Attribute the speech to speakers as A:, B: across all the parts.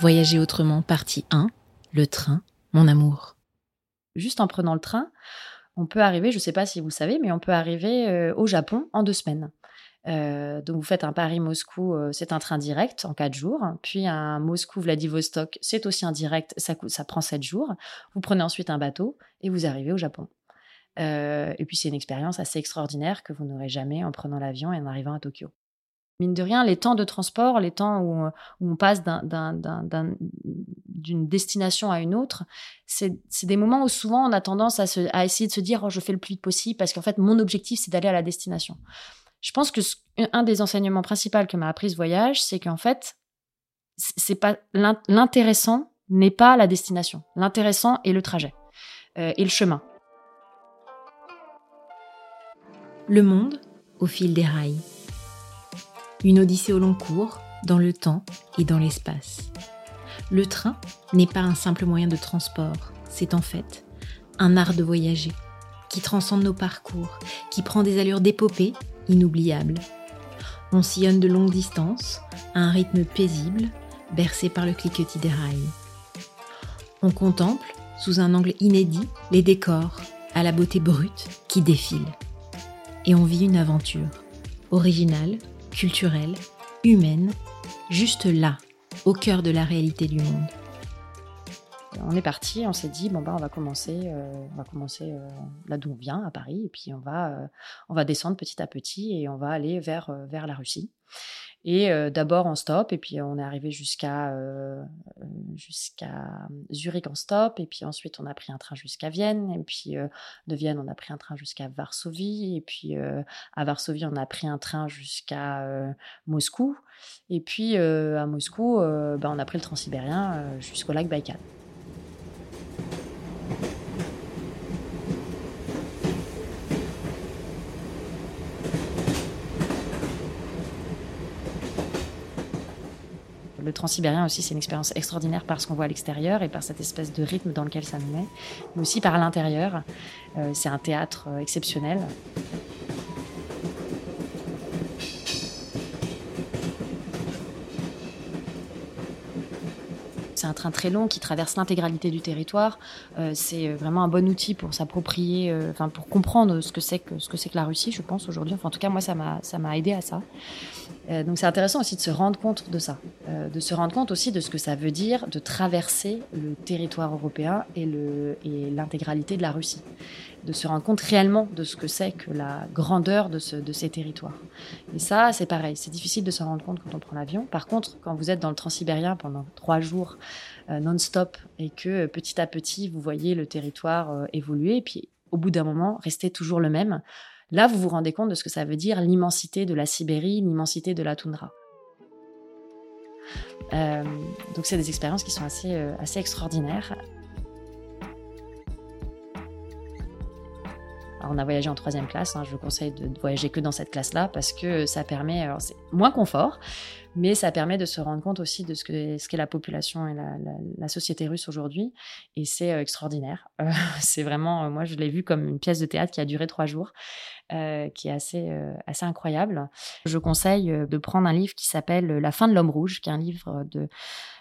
A: Voyager autrement, partie 1, le train, mon amour.
B: Juste en prenant le train, on peut arriver, je ne sais pas si vous le savez, mais on peut arriver euh, au Japon en deux semaines. Euh, donc vous faites un Paris-Moscou, euh, c'est un train direct en quatre jours. Puis un Moscou-Vladivostok, c'est aussi un direct, ça, ça prend sept jours. Vous prenez ensuite un bateau et vous arrivez au Japon. et puis c'est une expérience assez extraordinaire que vous n'aurez jamais en prenant l'avion et en arrivant à Tokyo mine de rien, les temps de transport, les temps où, on passe d'une destination à une autre, c'est des moments où souvent on a tendance à, essayer de se dire oh, je fais le plus vite possible parce qu'en fait mon objectif c'est d'aller à la destination. Je pense que un des enseignements principaux que m'a appris ce voyage, c'est qu'en fait, l'intéressant n'est pas la destination. L'intéressant est le trajet euh, et le chemin.
A: Le monde au fil des rails. Une odyssée au long cours, dans le temps et dans l'espace. Le train n'est pas un simple moyen de transport, c'est en fait un art de voyager qui transcende nos parcours, qui prend des allures d'épopée inoubliables. On sillonne de longues distances, à un rythme paisible, bercé par le cliquetis des rails. On contemple, sous un angle inédit, les décors, à la beauté brute qui défile. Et on vit une aventure, originale, culturelle, humaine, juste là, au cœur de la réalité du monde.
B: On est parti, on s'est dit bon bah on va commencer, euh, on va commencer euh, là d'où on vient à Paris et puis on va euh, on va descendre petit à petit et on va aller vers vers la Russie. Et euh, d'abord en stop, et puis on est arrivé jusqu'à euh, jusqu'à Zurich en stop, et puis ensuite on a pris un train jusqu'à Vienne, et puis euh, de Vienne on a pris un train jusqu'à Varsovie, et puis à Varsovie on a pris un train jusqu'à Moscou, et puis à Moscou bah, on a pris le transsibérien jusqu'au lac Baïkal. Le transsibérien aussi, c'est une expérience extraordinaire par ce qu'on voit à l'extérieur et par cette espèce de rythme dans lequel ça nous met, mais aussi par l'intérieur. Euh, c'est un théâtre euh, exceptionnel. Un train très long qui traverse l'intégralité du territoire. Euh, c'est vraiment un bon outil pour s'approprier, enfin pour comprendre ce que c'est que ce que c'est que la Russie, je pense aujourd'hui. Enfin, en tout cas, moi, ça m'a ça m'a aidé à ça. Euh, donc c'est intéressant aussi de se rendre compte de ça, euh, de se rendre compte aussi de ce que ça veut dire de traverser le territoire européen et l'intégralité de la Russie, de se rendre compte réellement de ce que c'est que la grandeur de, ces territoires. Et ça, c'est pareil, c'est difficile de se rendre compte quand on prend l'avion. Par contre, quand vous êtes dans le transsibérien pendant trois jours euh, non-stop et que petit à petit vous voyez le territoire évoluer, et puis au bout d'un moment, rester toujours le même, Là, vous vous rendez compte de ce que ça veut dire l'immensité de la Sibérie, l'immensité de la toundra. Euh, donc c'est des expériences qui sont assez, euh, assez extraordinaires. On a voyagé en troisième classe. Hein. je vous conseille de, voyager que dans cette classe-là parce que ça permet, alors c'est moins confort, mais ça permet de se rendre compte aussi de ce qu'est ce la population et la, société russe aujourd'hui. Et c'est euh, extraordinaire. c'est vraiment, moi je l'ai vu comme une pièce de théâtre qui a duré trois jours. Euh, qui est assez, euh, assez incroyable. Je conseille euh, de prendre un livre qui s'appelle La fin de l'homme rouge, qui est un livre de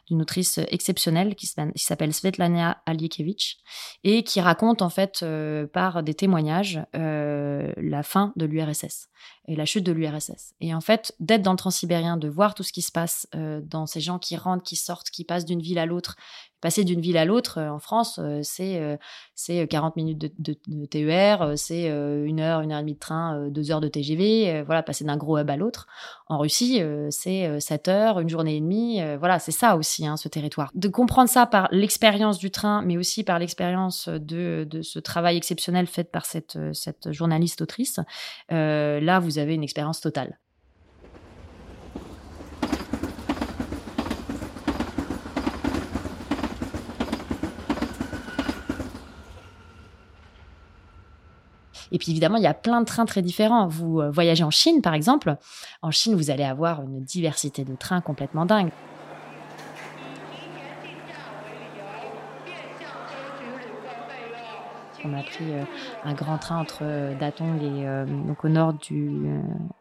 B: d'une autrice exceptionnelle qui s'appelle Svetlana Aliekevich et qui raconte en fait par des témoignages la fin de l'URSS et la chute de l'URSS. Et en fait, d'être dans le transsibérien, de voir tout ce qui se passe dans ces gens qui rentrent, qui sortent, qui passent d'une ville à l'autre, passer d'une ville à l'autre euh, en France, euh, c'est euh, c'est 40 minutes de, de, TER, c'est une heure, une heure et demie de train, deux heures de TGV. voilà, passer d'un gros hub à l'autre. En Russie, c'est 7 heures, une journée et demie. voilà, c'est ça aussi, hein, ce territoire. De comprendre ça par l'expérience du train, mais aussi par l'expérience de, de, ce travail exceptionnel fait par cette, cette journaliste autrice, là, vous avez une expérience totale. Et puis évidemment, il y a plein de trains très différents. Vous euh, voyagez en Chine, par exemple. En Chine, vous allez avoir une diversité de trains complètement dingue. On a pris un grand train entre Datong et donc au nord du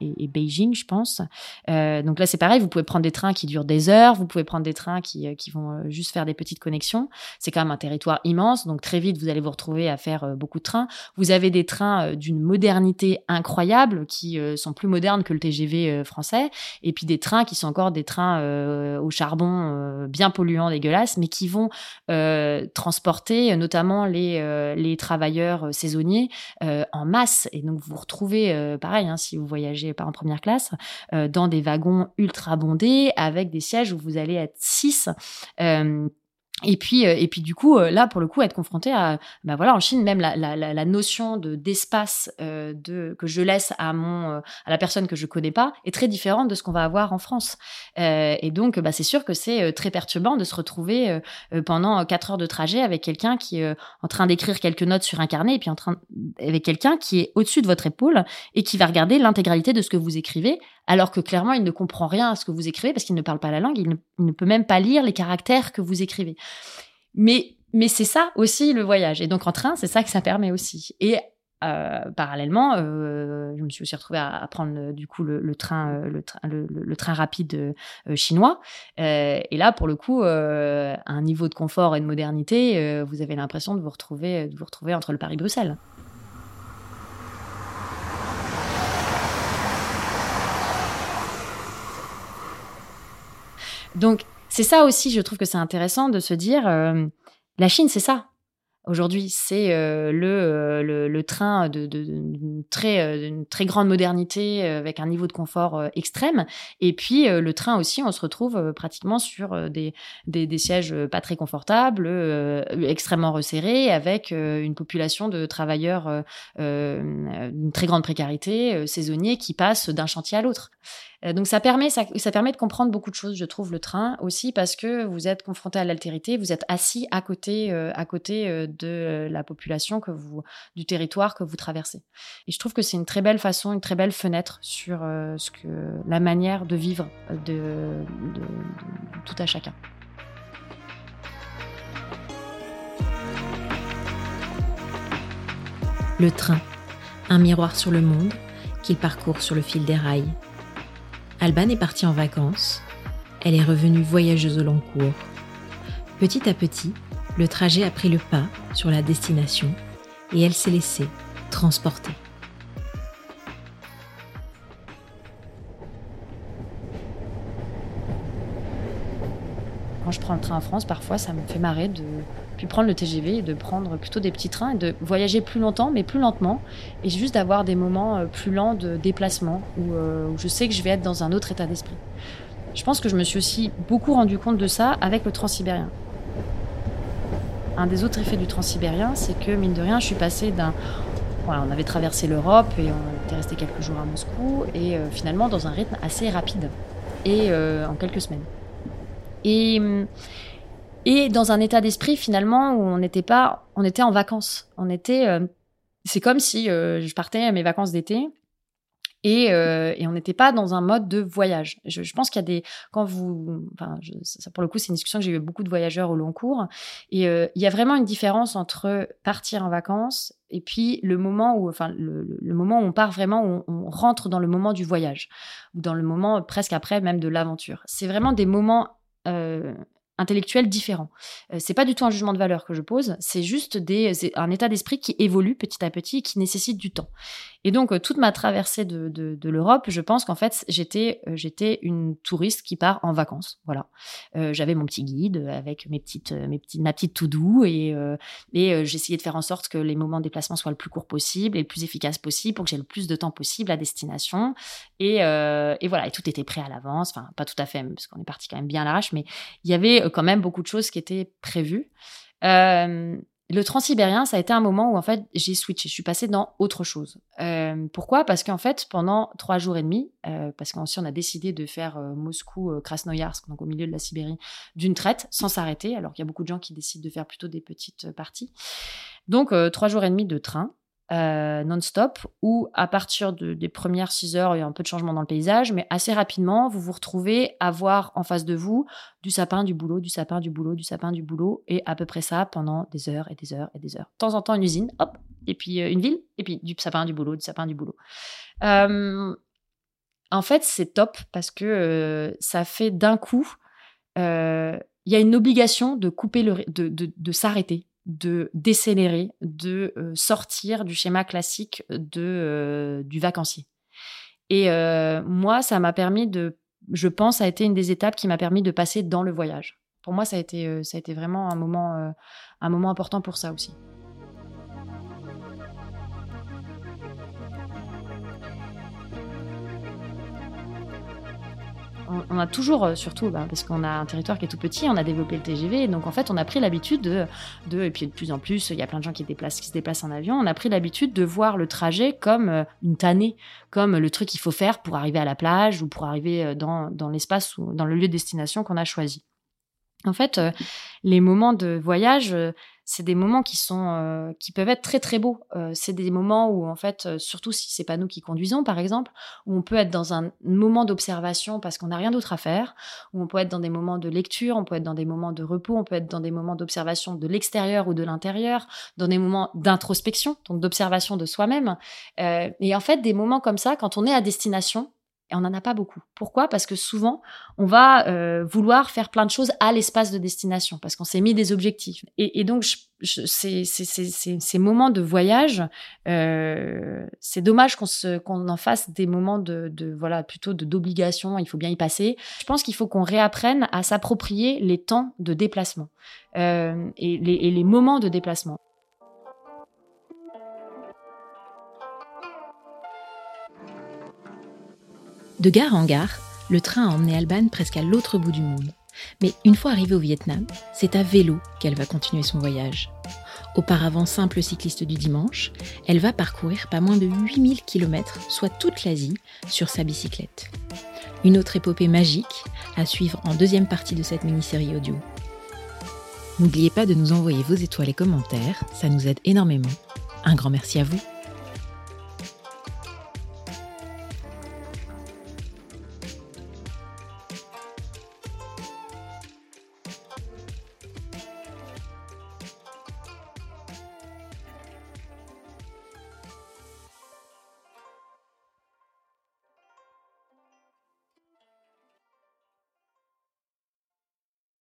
B: et, Beijing, je pense. donc là, c'est pareil. Vous pouvez prendre des trains qui durent des heures. Vous pouvez prendre des trains qui, qui vont juste faire des petites connexions. C'est quand même un territoire immense. Donc très vite, vous allez vous retrouver à faire beaucoup de trains. Vous avez des trains d'une modernité incroyable qui sont plus modernes que le TGV français. Et puis des trains qui sont encore des trains au charbon bien polluants, dégueulasses, mais qui vont transporter notamment les, les travailleurs saisonniers en masse. Et donc vous vous retrouvez, pareil, hein, si vous voyagez pas en première classe, dans des wagons ultra bondés avec des sièges où vous allez être six. Et puis, euh, et puis du coup, euh, là, pour le coup, être confronté à, bah voilà, en Chine, même la, la, la notion de d'espace euh, de que je laisse à mon à la personne que je connais pas est très différente de ce qu'on va avoir en France. et donc, bah, c'est sûr que c'est très perturbant de se retrouver pendant quatre heures de trajet avec quelqu'un qui est en train d'écrire quelques notes sur un carnet et puis en train avec quelqu'un qui est au-dessus de votre épaule et qui va regarder l'intégralité de ce que vous écrivez alors que clairement, il ne comprend rien à ce que vous écrivez parce qu'il ne parle pas la langue, il ne, peut même pas lire les caractères que vous écrivez. Mais, mais c'est ça aussi le voyage. Et donc en train, c'est ça que ça permet aussi. Et euh, parallèlement, euh, je me suis aussi retrouvée à, prendre du coup le, train, le, train rapide euh, chinois. et là, pour le coup, un niveau de confort et de modernité, vous avez l'impression de vous retrouver, de vous retrouver entre le Paris-Bruxelles. Donc, c'est ça aussi, je trouve que c'est intéressant de se dire, euh, la Chine, c'est ça. Aujourd'hui, c'est euh, euh, le, le, train de, de, très, très grande modernité avec un niveau de confort extrême. Et puis, le train aussi, on se retrouve pratiquement sur des, des, des, sièges pas très confortables, extrêmement resserrés, avec une population de travailleurs d'une très grande précarité, saisonniers, qui passent d'un chantier à l'autre. Euh, donc ça permet, ça, permet de comprendre beaucoup de choses, je trouve, le train aussi parce que vous êtes confronté à l'altérité, vous êtes assis à côté, euh, à côté euh, de la population que vous, du territoire que vous traversez. Et je trouve que c'est une très belle façon, une très belle fenêtre sur ce que la manière de vivre de, de tout à chacun.
A: Le train, un miroir sur le monde qu'il parcourt sur le fil des rails Alban est partie en vacances. Elle est revenue voyageuse au long cours. Petit à petit, le trajet a pris le pas sur la destination et elle s'est laissée transporter.
B: Quand je prends le train en France, parfois ça me fait marrer de puis prendre le TGV et de prendre plutôt des petits trains et de voyager plus longtemps, mais plus lentement, et juste d'avoir des moments euh, plus lents de déplacement euh, où, je sais que je vais être dans un autre état d'esprit. Je pense que je me suis aussi beaucoup rendu compte de ça avec le transsibérien. Un des autres effets du transsibérien, c'est que mine de rien, je suis passée d'un voilà, on avait traversé l'Europe et on était resté quelques jours à Moscou et euh, finalement dans un rythme assez rapide et en quelques semaines. Et hum, et dans un état d'esprit finalement où on n'était pas, on était en vacances. On était, euh, c'est comme si euh, je partais à mes vacances d'été et, euh, et on n'était pas dans un mode de voyage. Je, pense qu'il y a des, quand vous, enfin, pour le coup, c'est une discussion que j'ai eu beaucoup de voyageurs au long cours, et il y a vraiment une différence entre partir en vacances et puis le moment où, enfin, le, moment où on part vraiment, où on, on rentre dans le moment du voyage ou dans le moment presque après même de l'aventure. C'est vraiment des moments euh, intellectuel différent. Euh, c'est pas du tout un jugement de valeur que je pose, c'est juste un état d'esprit qui évolue petit à petit et qui nécessite du temps. Et donc euh, toute ma traversée de, l'Europe, je pense qu'en fait j'étais euh, j'étais une touriste qui part en vacances. Voilà, euh, j'avais mon petit guide avec mes petites mes petites ma petite tout doux et j'essayais de faire en sorte que les moments de déplacement soient le plus court possible et le plus efficace possible pour que j'ai le plus de temps possible à destination. Et, et voilà, et tout était prêt à l'avance. Enfin pas tout à fait parce qu'on est parti quand même bien à l'arrache, mais il y avait quand même beaucoup de choses qui étaient prévues. Euh, le transsibérien, ça a été un moment où en fait j'ai switché, je suis passée dans autre chose. Euh, pourquoi? Parce qu'en fait pendant trois jours et demi, euh, parce qu'ensuite on a décidé de faire euh, Moscou-Krasnoyarsk, donc au milieu de la Sibérie, d'une traite, sans s'arrêter, alors qu'il y a beaucoup de gens qui décident de faire plutôt des petites parties. Donc trois jours et demi de train. Euh, non-stop, où à partir des premières 6 heures, il y a un peu de changement dans le paysage, mais assez rapidement, vous vous retrouvez à voir en face de vous du sapin, du boulot, du sapin, du boulot, du sapin, du boulot, et à peu près ça pendant des heures et des heures et des heures. De temps en temps, une usine, hop, et puis euh, une ville, et puis du sapin, du boulot, du sapin, du boulot. Euh, en fait, c'est top parce que ça fait d'un coup, il y a une obligation de couper le, de, de, de s'arrêter de décélérer, de euh, sortir du schéma classique de, euh, du vacancier. Et euh, moi, ça m'a permis de, je pense, ça a été une des étapes qui m'a permis de passer dans le voyage. Pour moi, ça a été, ça a été vraiment un moment, un moment important pour ça aussi. On, a toujours, euh, surtout bah, parce qu'on a un territoire qui est tout petit, on a développé le TGV, donc en fait on a pris l'habitude de, de, et puis de plus en plus, il y a plein de gens qui, se déplacent en avion, on a pris l'habitude de voir le trajet comme euh, une tannée, comme le truc qu'il faut faire pour arriver à la plage ou pour arriver euh, dans, dans l'espace ou dans le lieu de destination qu'on a choisi. En fait, les moments de voyage, c'est des moments qui sont euh, qui peuvent être très très beaux. Euh, c'est des moments où en fait, euh, surtout si c'est pas nous qui conduisons par exemple, où on peut être dans un moment d'observation parce qu'on n'a rien d'autre à faire, où on peut être dans des moments de lecture, on peut être dans des moments de repos, on peut être dans des moments d'observation de l'extérieur ou de l'intérieur, dans des moments d'introspection, donc d'observation de soi-même. et en fait, des moments comme ça, quand on est à destination, et on n'en a pas beaucoup. Pourquoi? Parce que souvent, on va euh, vouloir faire plein de choses à l'espace de destination, parce qu'on s'est mis des objectifs. Et, donc, ces, moments de voyage, euh, c'est dommage qu'on en fasse des moments de, voilà plutôt d'obligation. Il faut bien y passer. Je pense qu'il faut qu'on réapprenne à s'approprier les temps de déplacement euh, et les moments de déplacement.
A: De gare en gare, le train a emmené Alban presque à l'autre bout du monde. Mais une fois arrivée au Vietnam, c'est à vélo qu'elle va continuer son voyage. Auparavant simple cycliste du dimanche, elle va parcourir pas moins de 8000 km, soit toute l'Asie, sur sa bicyclette. Une autre épopée magique à suivre en deuxième partie de cette mini-série audio. N'oubliez pas de nous envoyer vos étoiles et commentaires, ça nous aide énormément. Un grand merci à vous.